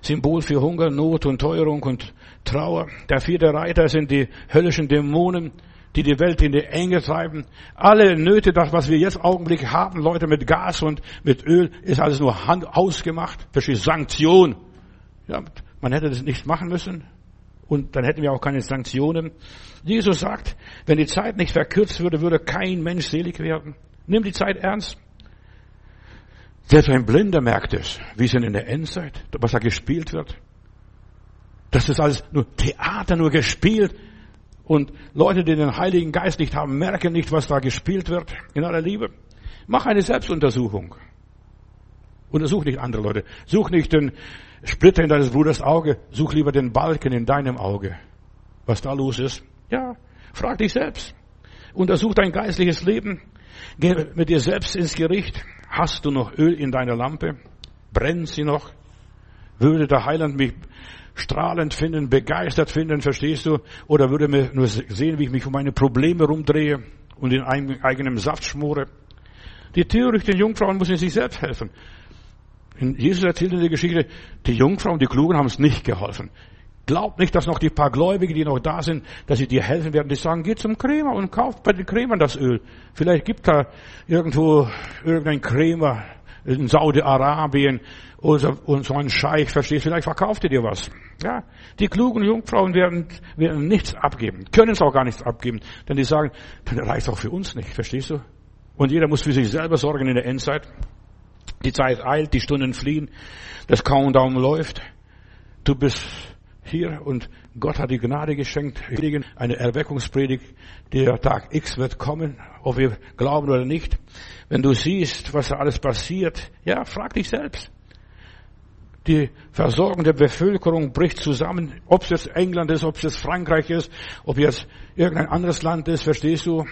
[SPEAKER 1] Symbol für Hunger, Not und Teuerung und Trauer. Der vierte Reiter sind die höllischen Dämonen, die die Welt in die Enge treiben. Alle Nöte, das, was wir jetzt Augenblick haben, Leute mit Gas und mit Öl, ist alles nur ausgemacht. Verstehst Sanktion. Ja, man hätte das nicht machen müssen. Und dann hätten wir auch keine Sanktionen. Jesus sagt, wenn die Zeit nicht verkürzt würde, würde kein Mensch selig werden. Nimm die Zeit ernst. Selbst ein Blinder merkt es, wie es in der Endzeit, was da gespielt wird. Das ist alles nur Theater, nur gespielt. Und Leute, die den Heiligen Geist nicht haben, merken nicht, was da gespielt wird in aller Liebe. Mach eine Selbstuntersuchung. Untersuch nicht andere Leute. Such nicht den Splitter in deines Bruders Auge. Such lieber den Balken in deinem Auge. Was da los ist. Ja, frag dich selbst. Untersuch dein geistliches Leben. Geh mit dir selbst ins Gericht. Hast du noch Öl in deiner Lampe? Brennt sie noch? Würde der Heiland mich strahlend finden, begeistert finden, verstehst du? Oder würde mir nur sehen, wie ich mich um meine Probleme rumdrehe und in eigenem Saft schmore? Die törichten Jungfrauen müssen sich selbst helfen. Jesus erzählt in der Geschichte, die Jungfrauen, die Klugen haben es nicht geholfen. Glaubt nicht, dass noch die paar Gläubige, die noch da sind, dass sie dir helfen werden. Die sagen, geh zum Krämer und kauft bei den Krämern das Öl. Vielleicht gibt da irgendwo irgendein Krämer in Saudi-Arabien oder und so ein Scheich, verstehst du? Vielleicht verkauft ihr dir was. Ja, die klugen Jungfrauen werden, werden nichts abgeben, können es auch gar nichts abgeben, denn die sagen, das reicht auch für uns nicht, verstehst du? Und jeder muss für sich selber sorgen in der Endzeit. Die Zeit eilt, die Stunden fliehen, das Countdown läuft. Du bist hier und Gott hat die Gnade geschenkt. Wir kriegen eine Erweckungspredigt. Der Tag X wird kommen, ob wir glauben oder nicht. Wenn du siehst, was da alles passiert, ja, frag dich selbst. Die Versorgung der Bevölkerung bricht zusammen, ob es jetzt England ist, ob es jetzt Frankreich ist, ob jetzt irgendein anderes Land ist, verstehst du?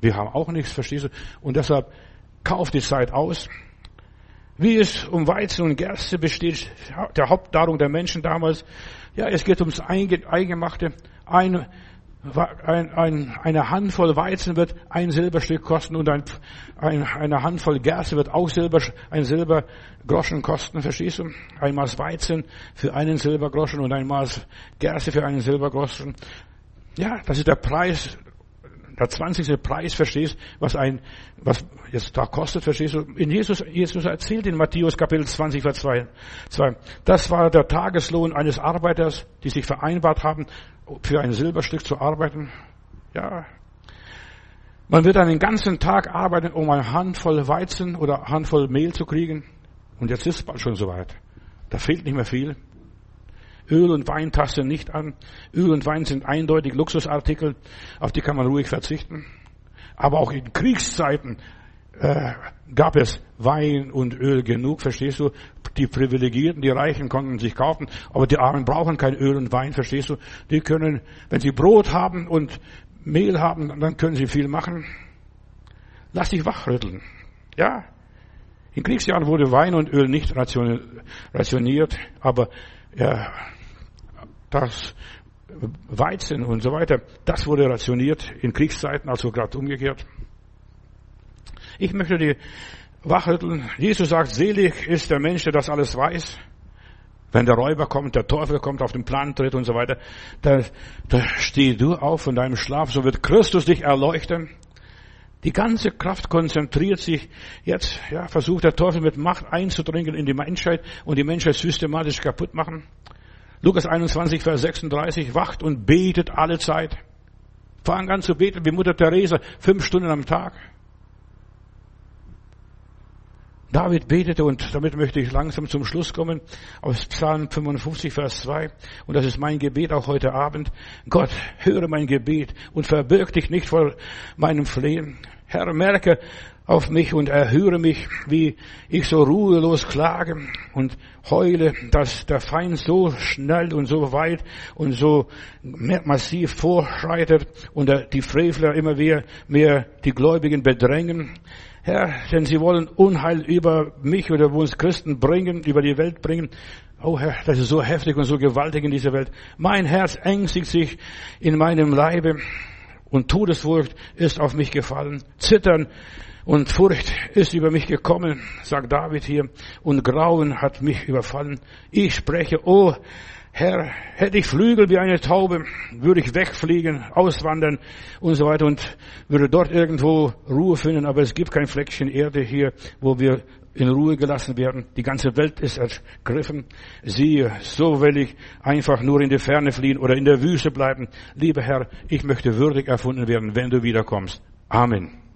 [SPEAKER 1] Wir haben auch nichts, verstehst du? Und deshalb kauf die Zeit aus. Wie es um Weizen und Gerste besteht, der Hauptnahrung der Menschen damals. Ja, es geht ums Eingemachte. Ein, ein, ein, eine Handvoll Weizen wird ein Silberstück kosten und ein, ein, eine Handvoll Gerste wird auch Silber, ein Silbergroschen kosten, verstehst du? Ein Maß Weizen für einen Silbergroschen und ein Maß Gerste für einen Silbergroschen. Ja, das ist der Preis der 20. Preis, verstehst, was ein, was jetzt da kostet, verstehst du? In Jesus, Jesus erzählt in Matthäus Kapitel 20, Vers 2, 2. Das war der Tageslohn eines Arbeiters, die sich vereinbart haben, für ein Silberstück zu arbeiten. Ja. Man wird einen ganzen Tag arbeiten, um eine Handvoll Weizen oder Handvoll Mehl zu kriegen. Und jetzt ist es bald schon soweit. Da fehlt nicht mehr viel. Öl und Wein tasten nicht an. Öl und Wein sind eindeutig Luxusartikel, auf die kann man ruhig verzichten. Aber auch in Kriegszeiten äh, gab es Wein und Öl genug, verstehst du? Die Privilegierten, die Reichen konnten sich kaufen, aber die Armen brauchen kein Öl und Wein, verstehst du? Die können, wenn sie Brot haben und Mehl haben, dann können sie viel machen. Lass dich wachrütteln. Ja? In Kriegsjahren wurde Wein und Öl nicht rationiert, aber ja, das Weizen und so weiter, das wurde rationiert in Kriegszeiten, also gerade umgekehrt. Ich möchte die wachrütteln. Jesus sagt, selig ist der Mensch, der das alles weiß. Wenn der Räuber kommt, der Teufel kommt, auf den Plan tritt und so weiter, da, da steh du auf von deinem Schlaf, so wird Christus dich erleuchten. Die ganze Kraft konzentriert sich jetzt, ja, versucht der Teufel mit Macht einzudringen in die Menschheit und die Menschheit systematisch kaputt machen. Lukas 21, Vers 36, wacht und betet alle Zeit. Fang an zu beten wie Mutter Teresa, fünf Stunden am Tag. David betete und damit möchte ich langsam zum Schluss kommen aus Psalm 55, Vers 2. Und das ist mein Gebet auch heute Abend. Gott, höre mein Gebet und verbirg dich nicht vor meinem Flehen. Herr, merke, auf mich und erhöre mich, wie ich so ruhelos klage und heule, dass der Feind so schnell und so weit und so massiv vorschreitet und die Frevler immer mehr, mehr die Gläubigen bedrängen. Herr, denn sie wollen Unheil über mich oder uns Christen bringen, über die Welt bringen. Oh Herr, das ist so heftig und so gewaltig in dieser Welt. Mein Herz ängstigt sich in meinem Leibe und Todesfurcht ist auf mich gefallen. Zittern und Furcht ist über mich gekommen, sagt David hier, und Grauen hat mich überfallen. Ich spreche, oh Herr, hätte ich Flügel wie eine Taube, würde ich wegfliegen, auswandern und so weiter und würde dort irgendwo Ruhe finden, aber es gibt kein Fleckchen Erde hier, wo wir in Ruhe gelassen werden. Die ganze Welt ist ergriffen. Siehe, so will ich einfach nur in die Ferne fliehen oder in der Wüste bleiben. Lieber Herr, ich möchte würdig erfunden werden, wenn du wiederkommst. Amen.